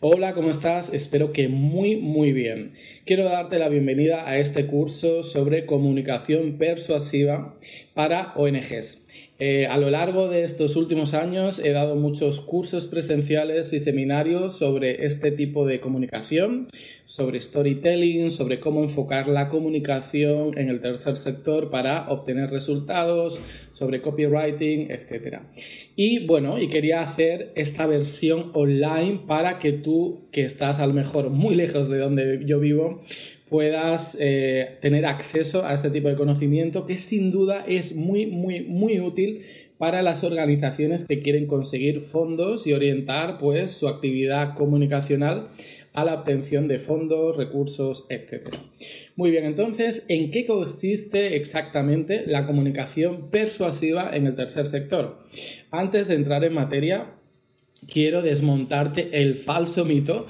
Hola, ¿cómo estás? Espero que muy, muy bien. Quiero darte la bienvenida a este curso sobre comunicación persuasiva para ONGs. Eh, a lo largo de estos últimos años he dado muchos cursos presenciales y seminarios sobre este tipo de comunicación, sobre storytelling, sobre cómo enfocar la comunicación en el tercer sector para obtener resultados, sobre copywriting, etc. Y bueno, y quería hacer esta versión online para que tú, que estás a lo mejor muy lejos de donde yo vivo, puedas eh, tener acceso a este tipo de conocimiento que sin duda es muy, muy, muy útil para las organizaciones que quieren conseguir fondos y orientar pues su actividad comunicacional a la obtención de fondos, recursos, etc. Muy bien, entonces, ¿en qué consiste exactamente la comunicación persuasiva en el tercer sector? Antes de entrar en materia, quiero desmontarte el falso mito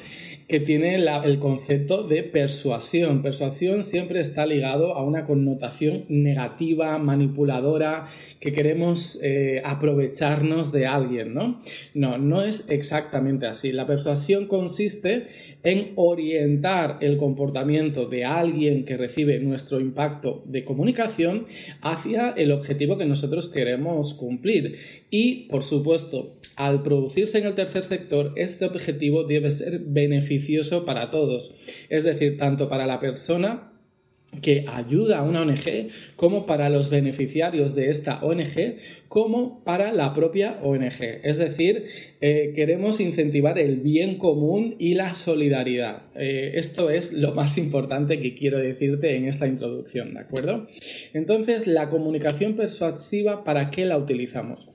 que tiene el concepto de persuasión. Persuasión siempre está ligado a una connotación negativa, manipuladora, que queremos eh, aprovecharnos de alguien, ¿no? No, no es exactamente así. La persuasión consiste en orientar el comportamiento de alguien que recibe nuestro impacto de comunicación hacia el objetivo que nosotros queremos cumplir. Y, por supuesto, al producirse en el tercer sector, este objetivo debe ser beneficioso para todos, es decir, tanto para la persona que ayuda a una ONG, como para los beneficiarios de esta ONG, como para la propia ONG. Es decir, eh, queremos incentivar el bien común y la solidaridad. Eh, esto es lo más importante que quiero decirte en esta introducción, ¿de acuerdo? Entonces, la comunicación persuasiva, ¿para qué la utilizamos?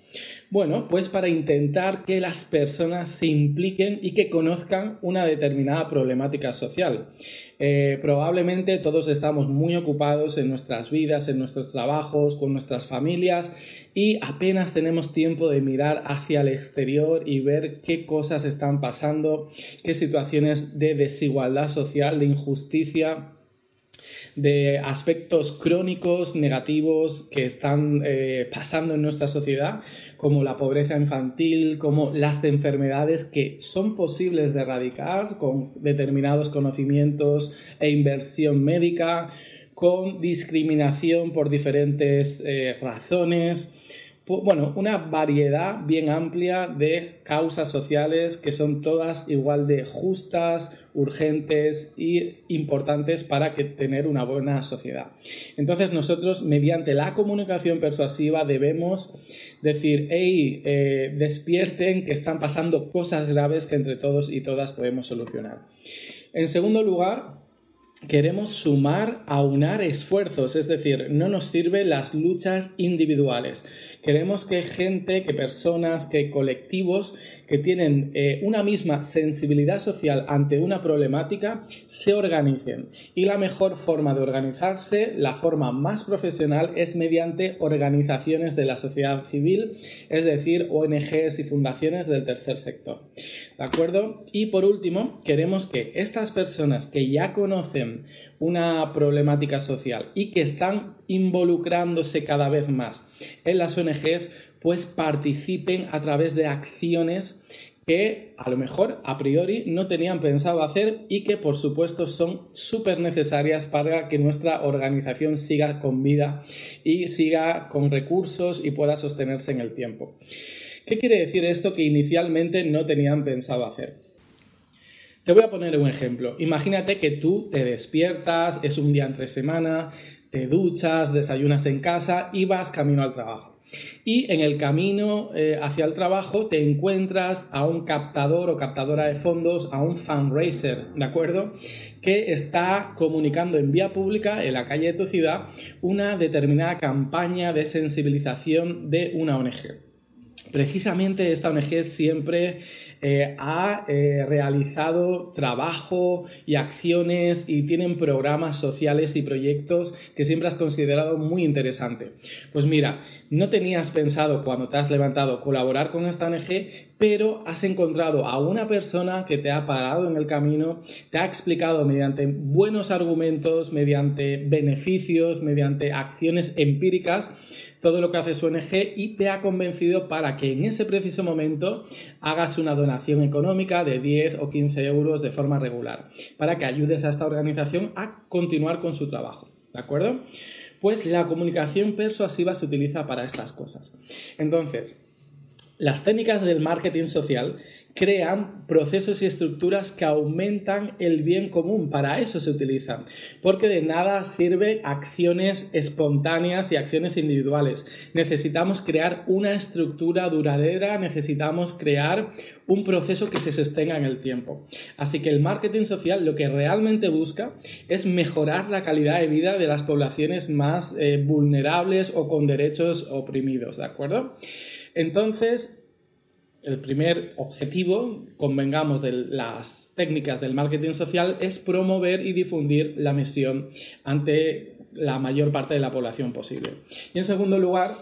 Bueno, pues para intentar que las personas se impliquen y que conozcan una determinada problemática social. Eh, probablemente todos estamos muy ocupados en nuestras vidas, en nuestros trabajos, con nuestras familias y apenas tenemos tiempo de mirar hacia el exterior y ver qué cosas están pasando, qué situaciones de desigualdad social, de injusticia de aspectos crónicos negativos que están eh, pasando en nuestra sociedad, como la pobreza infantil, como las enfermedades que son posibles de erradicar con determinados conocimientos e inversión médica, con discriminación por diferentes eh, razones bueno, una variedad bien amplia de causas sociales que son todas igual de justas, urgentes y importantes para que tener una buena sociedad. Entonces nosotros mediante la comunicación persuasiva debemos decir, hey, eh, despierten que están pasando cosas graves que entre todos y todas podemos solucionar. En segundo lugar, queremos sumar, aunar esfuerzos, es decir, no nos sirven las luchas individuales. Queremos que gente, que personas, que colectivos que tienen eh, una misma sensibilidad social ante una problemática se organicen. Y la mejor forma de organizarse, la forma más profesional, es mediante organizaciones de la sociedad civil, es decir, ONGs y fundaciones del tercer sector. ¿De acuerdo? Y por último, queremos que estas personas que ya conocen una problemática social y que están involucrándose cada vez más en las ONGs, pues participen a través de acciones que a lo mejor a priori no tenían pensado hacer y que por supuesto son súper necesarias para que nuestra organización siga con vida y siga con recursos y pueda sostenerse en el tiempo. ¿Qué quiere decir esto que inicialmente no tenían pensado hacer? Te voy a poner un ejemplo. Imagínate que tú te despiertas, es un día entre semana, te duchas, desayunas en casa y vas camino al trabajo. Y en el camino eh, hacia el trabajo te encuentras a un captador o captadora de fondos, a un fundraiser, ¿de acuerdo? Que está comunicando en vía pública, en la calle de tu ciudad, una determinada campaña de sensibilización de una ONG. Precisamente esta ONG siempre eh, ha eh, realizado trabajo y acciones y tienen programas sociales y proyectos que siempre has considerado muy interesante. Pues mira, no tenías pensado cuando te has levantado colaborar con esta ONG, pero has encontrado a una persona que te ha parado en el camino, te ha explicado mediante buenos argumentos, mediante beneficios, mediante acciones empíricas, todo lo que hace su ONG y te ha convencido para que en ese preciso momento hagas una donación económica de 10 o 15 euros de forma regular, para que ayudes a esta organización a continuar con su trabajo. ¿De acuerdo? Pues la comunicación persuasiva se utiliza para estas cosas. Entonces, las técnicas del marketing social crean procesos y estructuras que aumentan el bien común. Para eso se utilizan. Porque de nada sirve acciones espontáneas y acciones individuales. Necesitamos crear una estructura duradera, necesitamos crear un proceso que se sostenga en el tiempo. Así que el marketing social lo que realmente busca es mejorar la calidad de vida de las poblaciones más eh, vulnerables o con derechos oprimidos. ¿De acuerdo? Entonces, el primer objetivo, convengamos de las técnicas del marketing social, es promover y difundir la misión ante la mayor parte de la población posible. Y en segundo lugar,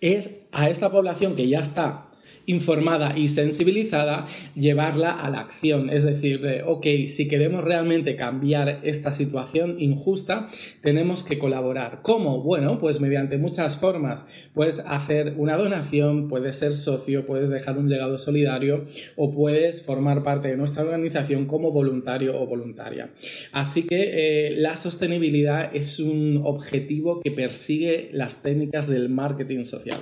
es a esta población que ya está informada y sensibilizada, llevarla a la acción. Es decir, ok, si queremos realmente cambiar esta situación injusta, tenemos que colaborar. ¿Cómo? Bueno, pues mediante muchas formas. Puedes hacer una donación, puedes ser socio, puedes dejar un legado solidario o puedes formar parte de nuestra organización como voluntario o voluntaria. Así que eh, la sostenibilidad es un objetivo que persigue las técnicas del marketing social.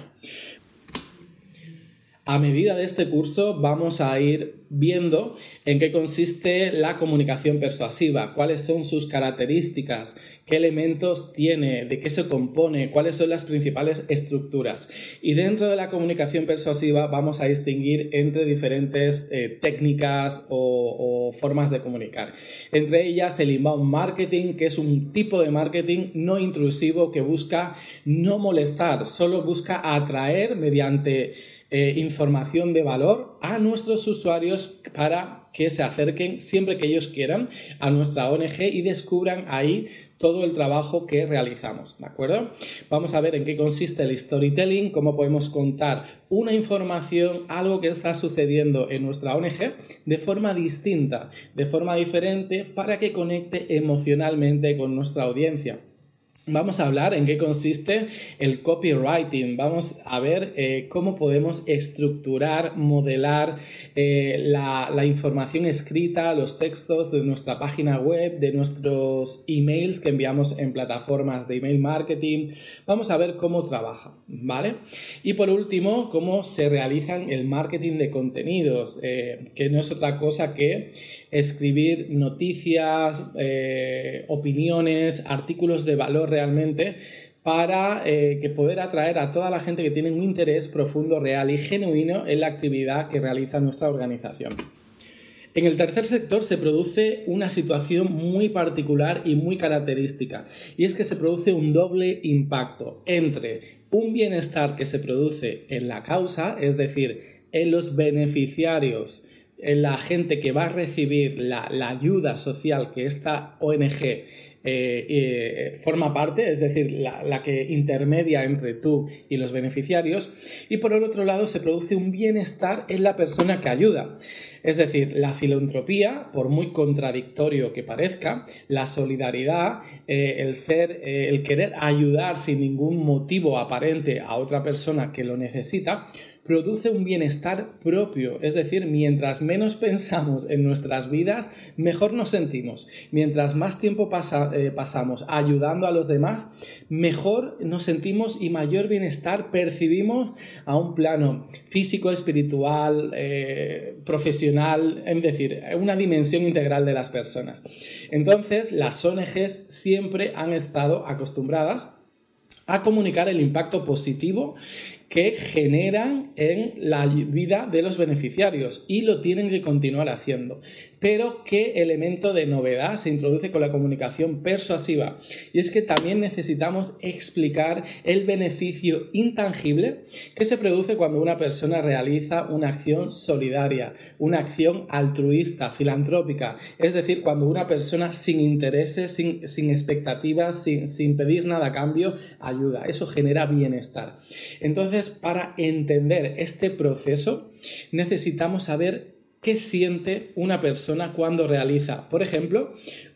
A medida de este curso vamos a ir viendo en qué consiste la comunicación persuasiva, cuáles son sus características, qué elementos tiene, de qué se compone, cuáles son las principales estructuras. Y dentro de la comunicación persuasiva vamos a distinguir entre diferentes eh, técnicas o, o formas de comunicar. Entre ellas el inbound marketing, que es un tipo de marketing no intrusivo que busca no molestar, solo busca atraer mediante eh, información de valor a nuestros usuarios para que se acerquen siempre que ellos quieran a nuestra ONG y descubran ahí todo el trabajo que realizamos, ¿de acuerdo? Vamos a ver en qué consiste el storytelling, cómo podemos contar una información, algo que está sucediendo en nuestra ONG de forma distinta, de forma diferente, para que conecte emocionalmente con nuestra audiencia. Vamos a hablar en qué consiste el copywriting. Vamos a ver eh, cómo podemos estructurar, modelar eh, la, información escrita, los textos de nuestra página web, de nuestros emails que enviamos en plataformas de email marketing. Vamos a ver cómo trabaja, ¿vale? Y por último, cómo se realizan el marketing de contenidos, eh, que no es otra cosa que escribir noticias, opiniones, artículos de valor realmente para eh, que poder atraer a toda la gente que tiene un interés profundo, real y genuino en la actividad que realiza nuestra organización. En el tercer sector se produce una situación muy particular y muy característica, y es que se produce un doble impacto entre un bienestar que se produce en la causa, es decir, en los beneficiarios, en la gente que va a recibir la, la ayuda social que esta ONG eh, eh, forma parte, es decir, la, que intermedia entre tú y los beneficiarios, y por el otro lado se produce un bienestar en la persona que ayuda. Es decir, la filantropía, por muy contradictorio que parezca, la solidaridad, eh, el ser, el querer ayudar sin ningún motivo aparente a otra persona que lo necesita, produce un bienestar propio, es decir, mientras menos pensamos en nuestras vidas, mejor nos sentimos. Mientras más tiempo eh, pasamos ayudando a los demás, mejor nos sentimos y mayor bienestar percibimos a un plano físico, espiritual, eh, profesional, es decir, una dimensión integral de las personas. Entonces, las ONGs siempre han estado acostumbradas a comunicar el impacto positivo que generan en la vida de los beneficiarios y lo tienen que continuar haciendo. Pero qué elemento de novedad se introduce con la comunicación persuasiva y es que también necesitamos explicar el beneficio intangible que se produce cuando una persona realiza una acción solidaria, una acción altruista, filantrópica, es decir, cuando una persona sin intereses, sin, expectativas, sin, sin pedir nada a cambio, ayuda. Eso genera bienestar. Entonces, para entender este proceso, necesitamos saber qué siente una persona cuando realiza, por ejemplo,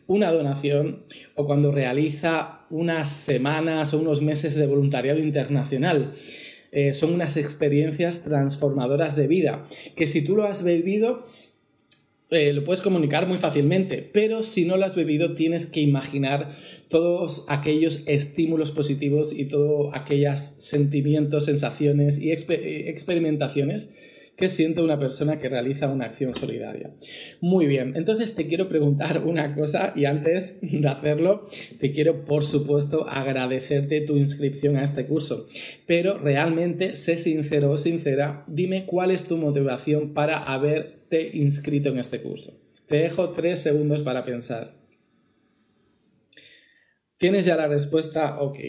una donación o cuando realiza unas semanas o unos meses de voluntariado internacional. Eh, son unas experiencias transformadoras de vida, que si tú lo has vivido, eh, lo puedes comunicar muy fácilmente, pero si no lo has bebido tienes que imaginar todos aquellos estímulos positivos y todos aquellos sentimientos, sensaciones y eh, experimentaciones que siente una persona que realiza una acción solidaria. Muy bien, entonces te quiero preguntar una cosa y antes de hacerlo te quiero por supuesto agradecerte tu inscripción a este curso, pero realmente sé sincero o sincera, dime cuál es tu motivación para inscrito en este curso. Te dejo tres segundos para pensar. ¿Tienes ya la respuesta? Ok.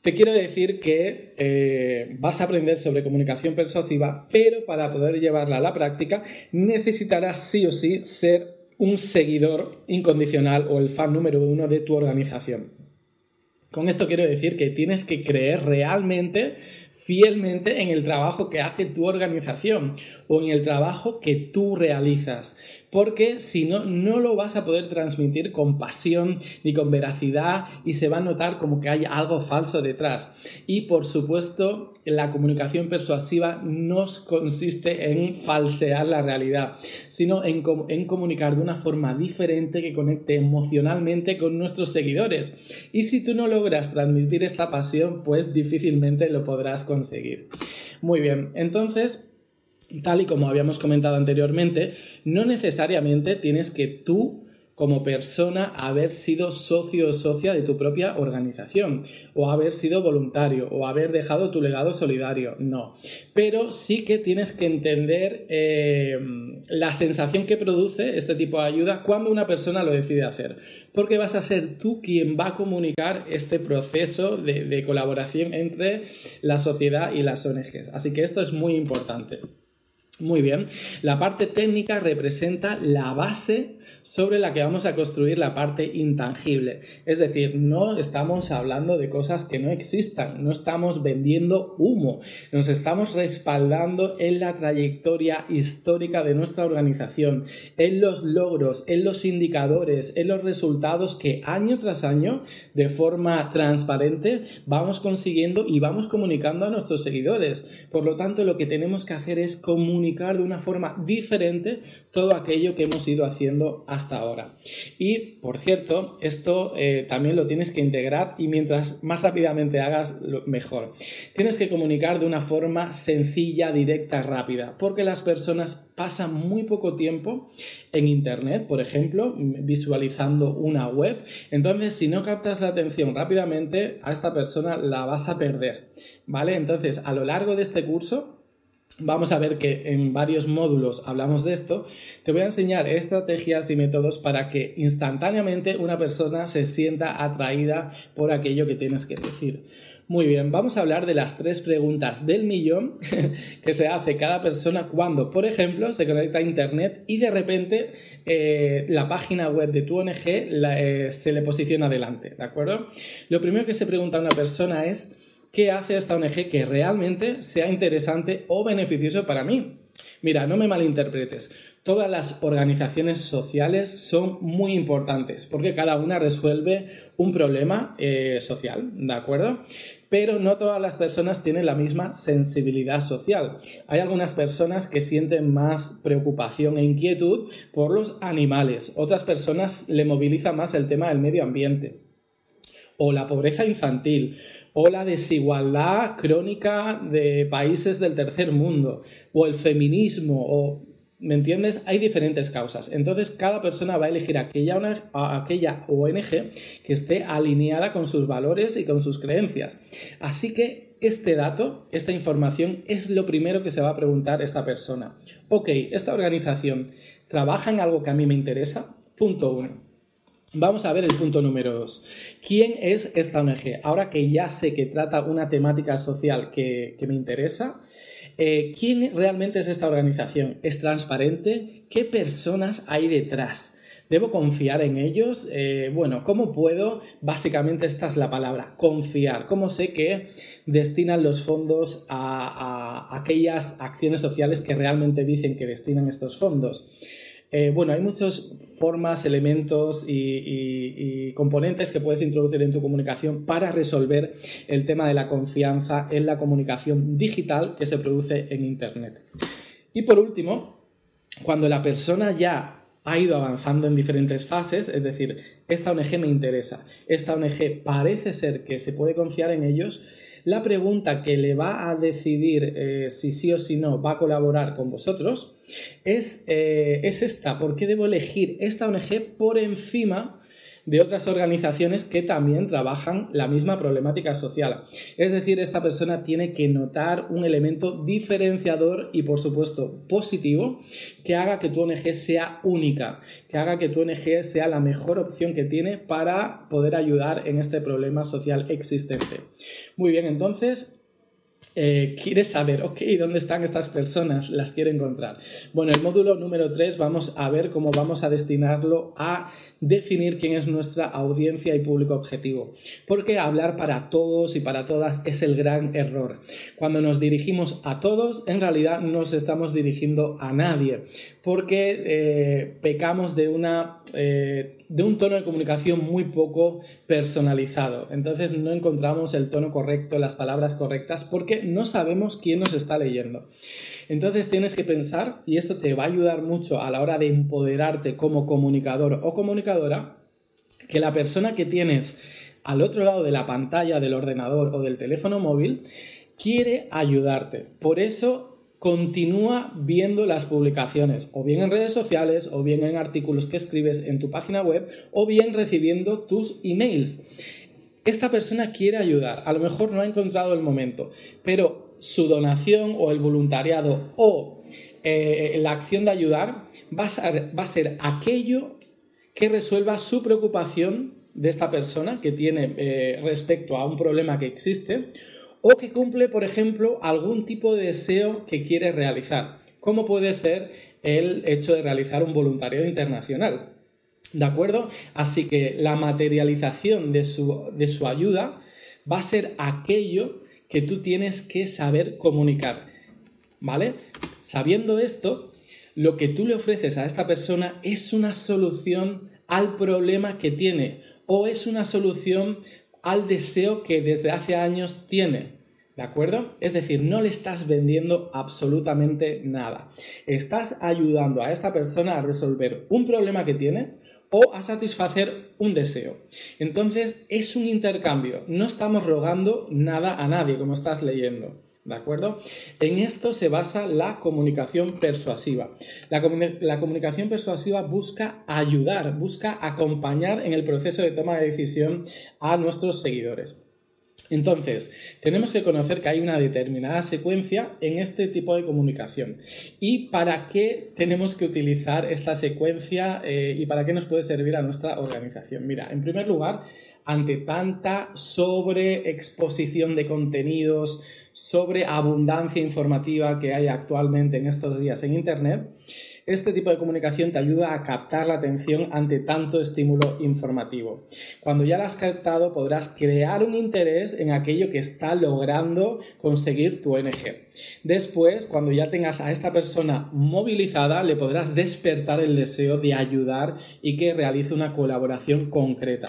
Te quiero decir que eh, vas a aprender sobre comunicación persuasiva, pero para poder llevarla a la práctica necesitarás sí o sí ser un seguidor incondicional o el fan número uno de tu organización. Con esto quiero decir que tienes que creer realmente fielmente en el trabajo que hace tu organización o en el trabajo que tú realizas porque si no, no lo vas a poder transmitir con pasión ni con veracidad y se va a notar como que hay algo falso detrás. Y por supuesto, la comunicación persuasiva no consiste en falsear la realidad, sino en, comunicar de una forma diferente que conecte emocionalmente con nuestros seguidores. Y si tú no logras transmitir esta pasión, pues difícilmente lo podrás conseguir. Muy bien, entonces tal y como habíamos comentado anteriormente, no necesariamente tienes que tú como persona haber sido socio o socia de tu propia organización, o haber sido voluntario, o haber dejado tu legado solidario, no. Pero sí que tienes que entender eh, la sensación que produce este tipo de ayuda cuando una persona lo decide hacer, porque vas a ser tú quien va a comunicar este proceso de, de colaboración entre la sociedad y las ONGs. Así que esto es muy importante. Muy bien, la parte técnica representa la base sobre la que vamos a construir la parte intangible. Es decir, no estamos hablando de cosas que no existan, no estamos vendiendo humo, nos estamos respaldando en la trayectoria histórica de nuestra organización, en los logros, en los indicadores, en los resultados que año tras año, de forma transparente, vamos consiguiendo y vamos comunicando a nuestros seguidores. Por lo tanto, lo que tenemos que hacer es comunicar de una forma diferente todo aquello que hemos ido haciendo hasta ahora. Y, por cierto, esto eh, también lo tienes que integrar y mientras más rápidamente hagas, mejor. Tienes que comunicar de una forma sencilla, directa, rápida, porque las personas pasan muy poco tiempo en Internet, por ejemplo, visualizando una web. Entonces, si no captas la atención rápidamente, a esta persona la vas a perder. ¿Vale? Entonces, a lo largo de este curso, Vamos a ver que en varios módulos hablamos de esto. Te voy a enseñar estrategias y métodos para que instantáneamente una persona se sienta atraída por aquello que tienes que decir. Muy bien, vamos a hablar de las tres preguntas del millón que se hace cada persona cuando, por ejemplo, se conecta a Internet y de repente eh, la página web de tu ONG eh, se le posiciona delante, ¿de acuerdo? Lo primero que se pregunta a una persona es qué hace esta ONG que realmente sea interesante o beneficioso para mí. Mira, no me malinterpretes. Todas las organizaciones sociales son muy importantes porque cada una resuelve un problema eh, social, ¿de acuerdo? Pero no todas las personas tienen la misma sensibilidad social. Hay algunas personas que sienten más preocupación e inquietud por los animales. Otras personas le moviliza más el tema del medio ambiente o la pobreza infantil, o la desigualdad crónica de países del tercer mundo, o el feminismo, o ¿Me entiendes? Hay diferentes causas. Entonces, cada persona va a elegir aquella, aquella ONG que esté alineada con sus valores y con sus creencias. Así que este dato, esta información, es lo primero que se va a preguntar esta persona. Ok, esta organización trabaja en algo que a mí me interesa. Punto uno. Vamos a ver el punto número 2. ¿Quién es esta ONG? Ahora que ya sé que trata una temática social que, me interesa, eh, ¿quién realmente es esta organización? ¿Es transparente? ¿Qué personas hay detrás? ¿Debo confiar en ellos? Eh, bueno, ¿cómo puedo? Básicamente esta es la palabra, confiar. ¿Cómo sé que destinan los fondos a aquellas acciones sociales que realmente dicen que destinan estos fondos? Eh, bueno, hay muchas formas, elementos y, componentes que puedes introducir en tu comunicación para resolver el tema de la confianza en la comunicación digital que se produce en Internet. Y por último, cuando la persona ya ha ido avanzando en diferentes fases, es decir, esta ONG me interesa, esta ONG parece ser que se puede confiar en ellos, la pregunta que le va a decidir eh, si sí o si no va a colaborar con vosotros es, eh, es esta. ¿Por qué debo elegir esta ONG por encima de otras organizaciones que también trabajan la misma problemática social. Es decir, esta persona tiene que notar un elemento diferenciador y por supuesto positivo que haga que tu ONG sea única, que haga que tu ONG sea la mejor opción que tiene para poder ayudar en este problema social existente. Muy bien, entonces eh, quiere saber, ok, ¿dónde están estas personas? Las quiere encontrar. Bueno, el módulo número 3 vamos a ver cómo vamos a destinarlo a definir quién es nuestra audiencia y público objetivo. Porque hablar para todos y para todas es el gran error. Cuando nos dirigimos a todos, en realidad no nos estamos dirigiendo a nadie. Porque eh, pecamos de una... Eh, de un tono de comunicación muy poco personalizado. Entonces no encontramos el tono correcto, las palabras correctas, porque no sabemos quién nos está leyendo. Entonces tienes que pensar, y esto te va a ayudar mucho a la hora de empoderarte como comunicador o comunicadora, que la persona que tienes al otro lado de la pantalla del ordenador o del teléfono móvil quiere ayudarte. Por eso continúa viendo las publicaciones, o bien en redes sociales, o bien en artículos que escribes en tu página web, o bien recibiendo tus emails. Esta persona quiere ayudar, a lo mejor no ha encontrado el momento, pero su donación o el voluntariado o eh, la acción de ayudar va a, ser, aquello que resuelva su preocupación de esta persona que tiene eh, respecto a un problema que existe o que cumple, por ejemplo, algún tipo de deseo que quiere realizar, como puede ser el hecho de realizar un voluntariado internacional. ¿De acuerdo? Así que la materialización de su, de su ayuda va a ser aquello que tú tienes que saber comunicar. ¿Vale? Sabiendo esto, lo que tú le ofreces a esta persona es una solución al problema que tiene o es una solución al deseo que desde hace años tiene. ¿De acuerdo? Es decir, no le estás vendiendo absolutamente nada. Estás ayudando a esta persona a resolver un problema que tiene o a satisfacer un deseo. Entonces es un intercambio. No estamos rogando nada a nadie, como estás leyendo. ¿De acuerdo? En esto se basa la comunicación persuasiva. La, la, comunicación persuasiva busca ayudar, busca acompañar en el proceso de toma de decisión a nuestros seguidores. Entonces, tenemos que conocer que hay una determinada secuencia en este tipo de comunicación. ¿Y para qué tenemos que utilizar esta secuencia eh, y para qué nos puede servir a nuestra organización? Mira, en primer lugar, ante tanta sobreexposición de contenidos, sobre abundancia informativa que hay actualmente en estos días en Internet, este tipo de comunicación te ayuda a captar la atención ante tanto estímulo informativo. Cuando ya la has captado podrás crear un interés en aquello que está logrando conseguir tu ONG. Después, cuando ya tengas a esta persona movilizada, le podrás despertar el deseo de ayudar y que realice una colaboración concreta.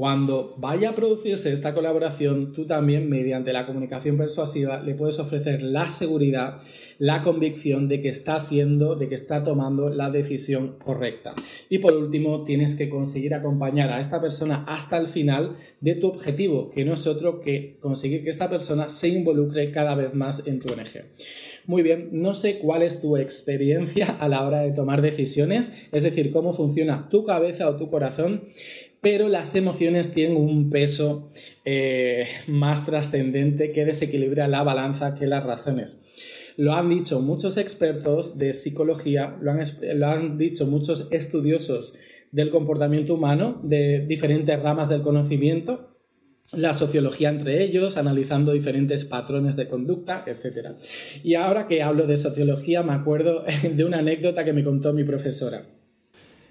Cuando vaya a producirse esta colaboración, tú también, mediante la comunicación persuasiva, le puedes ofrecer la seguridad, la convicción de que está haciendo, de que está tomando la decisión correcta. Y por último, tienes que conseguir acompañar a esta persona hasta el final de tu objetivo, que no es otro que conseguir que esta persona se involucre cada vez más en tu ONG. Muy bien, no sé cuál es tu experiencia a la hora de tomar decisiones, es decir, cómo funciona tu cabeza o tu corazón, pero las emociones tienen un peso eh, más trascendente que desequilibra la balanza que las razones. Lo han dicho muchos expertos de psicología, lo han, lo han dicho muchos estudiosos del comportamiento humano, de diferentes ramas del conocimiento, la sociología entre ellos, analizando diferentes patrones de conducta, etc. Y ahora que hablo de sociología, me acuerdo de una anécdota que me contó mi profesora.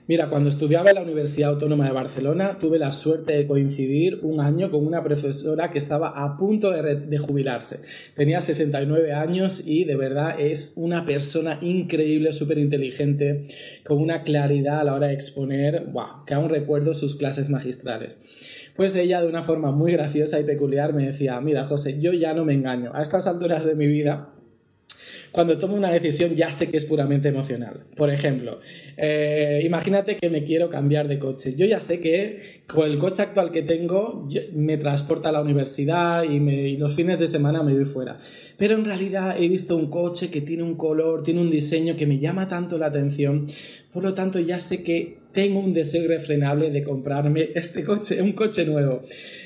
Mira, cuando estudiaba en la Universidad Autónoma de Barcelona, tuve la suerte de coincidir un año con una profesora que estaba a punto de, jubilarse. Tenía 69 años y de verdad es una persona increíble, súper inteligente, con una claridad a la hora de exponer, wow, que aún recuerdo sus clases magistrales. Pues ella de una forma muy graciosa y peculiar me decía, mira José, yo ya no me engaño. A estas alturas de mi vida cuando tomo una decisión ya sé que es puramente emocional. Por ejemplo, eh, imagínate que me quiero cambiar de coche. Yo ya sé que con el coche actual que tengo me transporta a la universidad y, y los fines de semana me voy fuera. Pero en realidad he visto un coche que tiene un color, tiene un diseño que me llama tanto la atención. Por lo tanto, ya sé que tengo un deseo irrefrenable de comprarme este coche, un coche nuevo.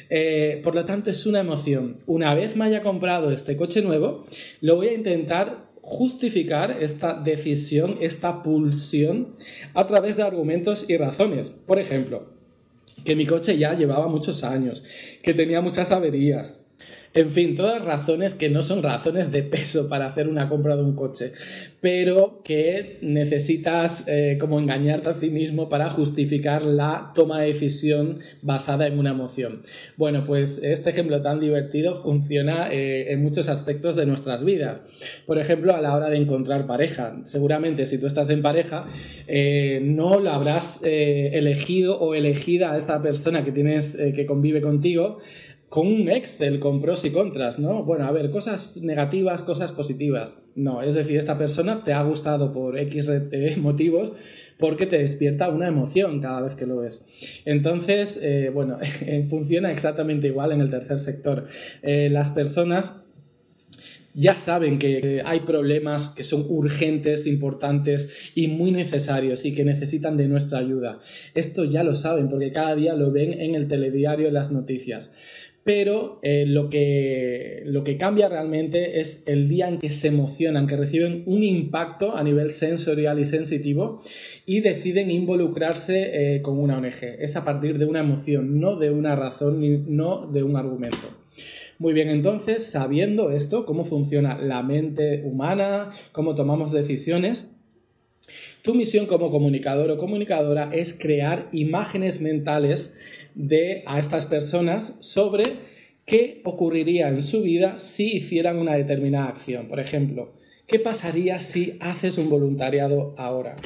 Eh, por lo tanto, es una emoción. Una vez me haya comprado este coche nuevo, lo voy a intentar justificar esta decisión, esta pulsión, a través de argumentos y razones. Por ejemplo, que mi coche ya llevaba muchos años, que tenía muchas averías, en fin, todas razones que no son razones de peso para hacer una compra de un coche, pero que necesitas eh, como engañarte a ti mismo para justificar la toma de decisión basada en una emoción. Bueno, pues este ejemplo tan divertido funciona eh, en muchos aspectos de nuestras vidas. Por ejemplo, a la hora de encontrar pareja. Seguramente si tú estás en pareja, eh, no la habrás elegido o elegida a esta persona que tienes que convive contigo con un Excel con pros y contras, ¿no? Bueno, a ver, cosas negativas, cosas positivas. No, es decir, esta persona te ha gustado por X eh, motivos porque te despierta una emoción cada vez que lo ves. Entonces, eh, bueno, funciona exactamente igual en el tercer sector. Eh, las personas ya saben que hay problemas que son urgentes, importantes y muy necesarios y que necesitan de nuestra ayuda. Esto ya lo saben porque cada día lo ven en el telediario, las noticias pero eh, lo, que, lo que cambia realmente es el día en que se emocionan, que reciben un impacto a nivel sensorial y sensitivo y deciden involucrarse eh, con una ONG. Es a partir de una emoción, no de una razón, ni, no de un argumento. Muy bien, entonces, sabiendo esto, cómo funciona la mente humana, cómo tomamos decisiones, tu misión como comunicador o comunicadora es crear imágenes mentales de a estas personas sobre qué ocurriría en su vida si hicieran una determinada acción. Por ejemplo, ¿qué pasaría si haces un voluntariado ahora?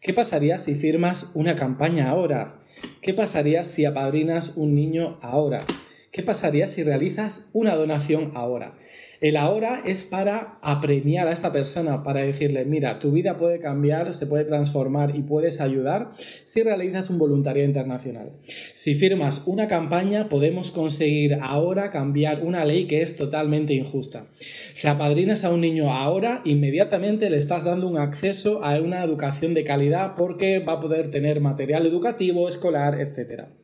¿Qué pasaría si firmas una campaña ahora? ¿Qué pasaría si apadrinas un niño ahora? ¿Qué pasaría si realizas una donación ahora? El ahora es para apremiar a esta persona, para decirle, mira, tu vida puede cambiar, se puede transformar y puedes ayudar si realizas un voluntariado internacional. Si firmas una campaña, podemos conseguir ahora cambiar una ley que es totalmente injusta. Si apadrinas a un niño ahora, inmediatamente le estás dando un acceso a una educación de calidad porque va a poder tener material educativo, escolar, etcétera.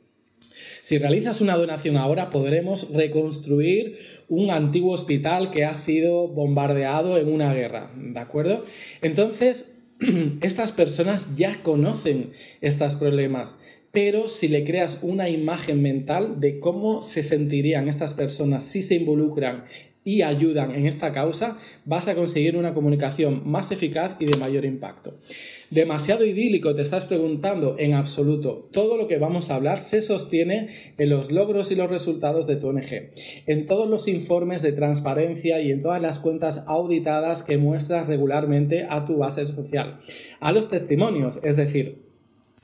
Si realizas una donación ahora, podremos reconstruir un antiguo hospital que ha sido bombardeado en una guerra, ¿de acuerdo? Entonces, estas personas ya conocen estos problemas, pero si le creas una imagen mental de cómo se sentirían estas personas si se involucran y ayudan en esta causa, vas a conseguir una comunicación más eficaz y de mayor impacto. Demasiado idílico, te estás preguntando, en absoluto. Todo lo que vamos a hablar se sostiene en los logros y los resultados de tu ONG, en todos los informes de transparencia y en todas las cuentas auditadas que muestras regularmente a tu base social, a los testimonios, es decir,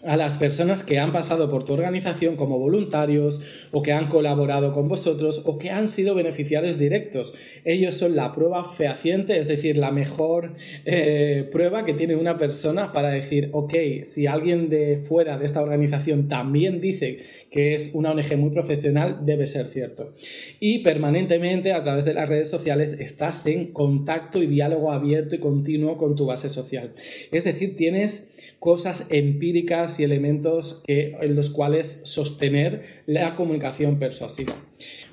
a las personas que han pasado por tu organización como voluntarios o que han colaborado con vosotros o que han sido beneficiarios directos. Ellos son la prueba fehaciente, es decir, la mejor eh, prueba que tiene una persona para decir, ok, si alguien de fuera de esta organización también dice que es una ONG muy profesional, debe ser cierto. Y permanentemente a través de las redes sociales estás en contacto y diálogo abierto y continuo con tu base social. Es decir, tienes cosas empíricas y elementos en los cuales sostener la comunicación persuasiva.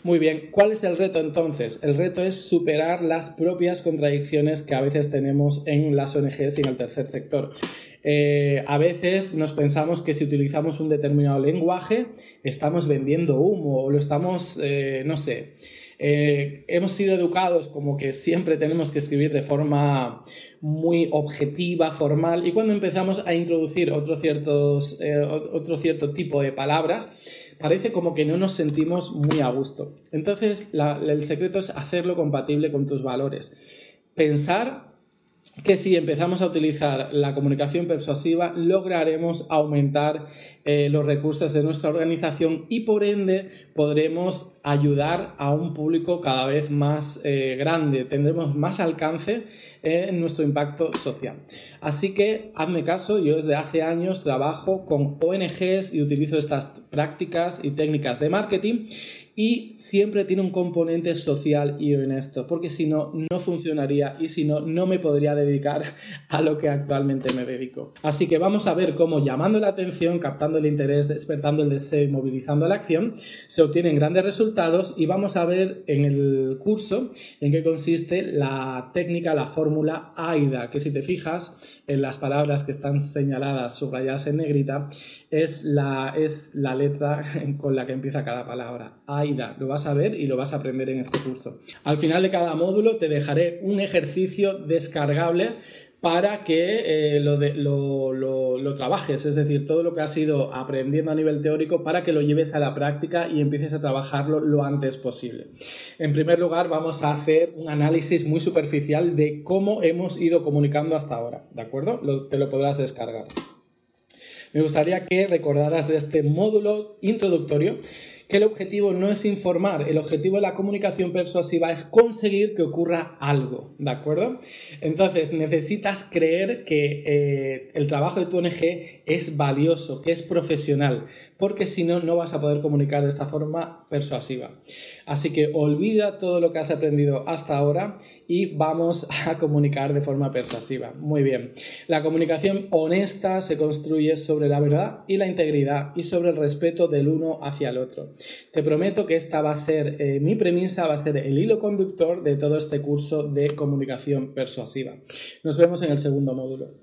Muy bien, ¿cuál es el reto entonces? El reto es superar las propias contradicciones que a veces tenemos en las ONGs y en el tercer sector. Eh, a veces nos pensamos que si utilizamos un determinado lenguaje estamos vendiendo humo o lo estamos, eh, no sé, Eh, hemos sido educados como que siempre tenemos que escribir de forma muy objetiva, formal, y cuando empezamos a introducir otro, ciertos, eh, otro cierto tipo de palabras, parece como que no nos sentimos muy a gusto. Entonces, el secreto es hacerlo compatible con tus valores. Pensar que si empezamos a utilizar la comunicación persuasiva lograremos aumentar eh, los recursos de nuestra organización y por ende podremos ayudar a un público cada vez más eh, grande, tendremos más alcance en nuestro impacto social. Así que hazme caso, yo desde hace años trabajo con ONGs y utilizo estas prácticas y técnicas de marketing y siempre tiene un componente social y honesto, porque si no, no funcionaría y si no, no me podría dedicar a lo que actualmente me dedico. Así que vamos a ver cómo llamando la atención, captando el interés, despertando el deseo y movilizando la acción, se obtienen grandes resultados y vamos a ver en el curso en qué consiste la técnica, la fórmula AIDA, que si te fijas en las palabras que están señaladas, subrayadas en negrita, es la, es la letra con la que empieza cada palabra. AIDA, lo vas a ver y lo vas a aprender en este curso. Al final de cada módulo te dejaré un ejercicio descargable para que eh, lo, lo, lo, trabajes, es decir, todo lo que has ido aprendiendo a nivel teórico para que lo lleves a la práctica y empieces a trabajarlo lo antes posible. En primer lugar, vamos a hacer un análisis muy superficial de cómo hemos ido comunicando hasta ahora, ¿de acuerdo? te lo podrás descargar. Me gustaría que recordaras de este módulo introductorio que el objetivo no es informar, el objetivo de la comunicación persuasiva es conseguir que ocurra algo, ¿de acuerdo? Entonces necesitas creer que eh, el trabajo de tu ONG es valioso, que es profesional, porque si no, no vas a poder comunicar de esta forma persuasiva. Así que olvida todo lo que has aprendido hasta ahora y vamos a comunicar de forma persuasiva. Muy bien. La comunicación honesta se construye sobre la verdad y la integridad y sobre el respeto del uno hacia el otro. Te prometo que esta va a ser eh, mi premisa, va a ser el hilo conductor de todo este curso de comunicación persuasiva. Nos vemos en el segundo módulo.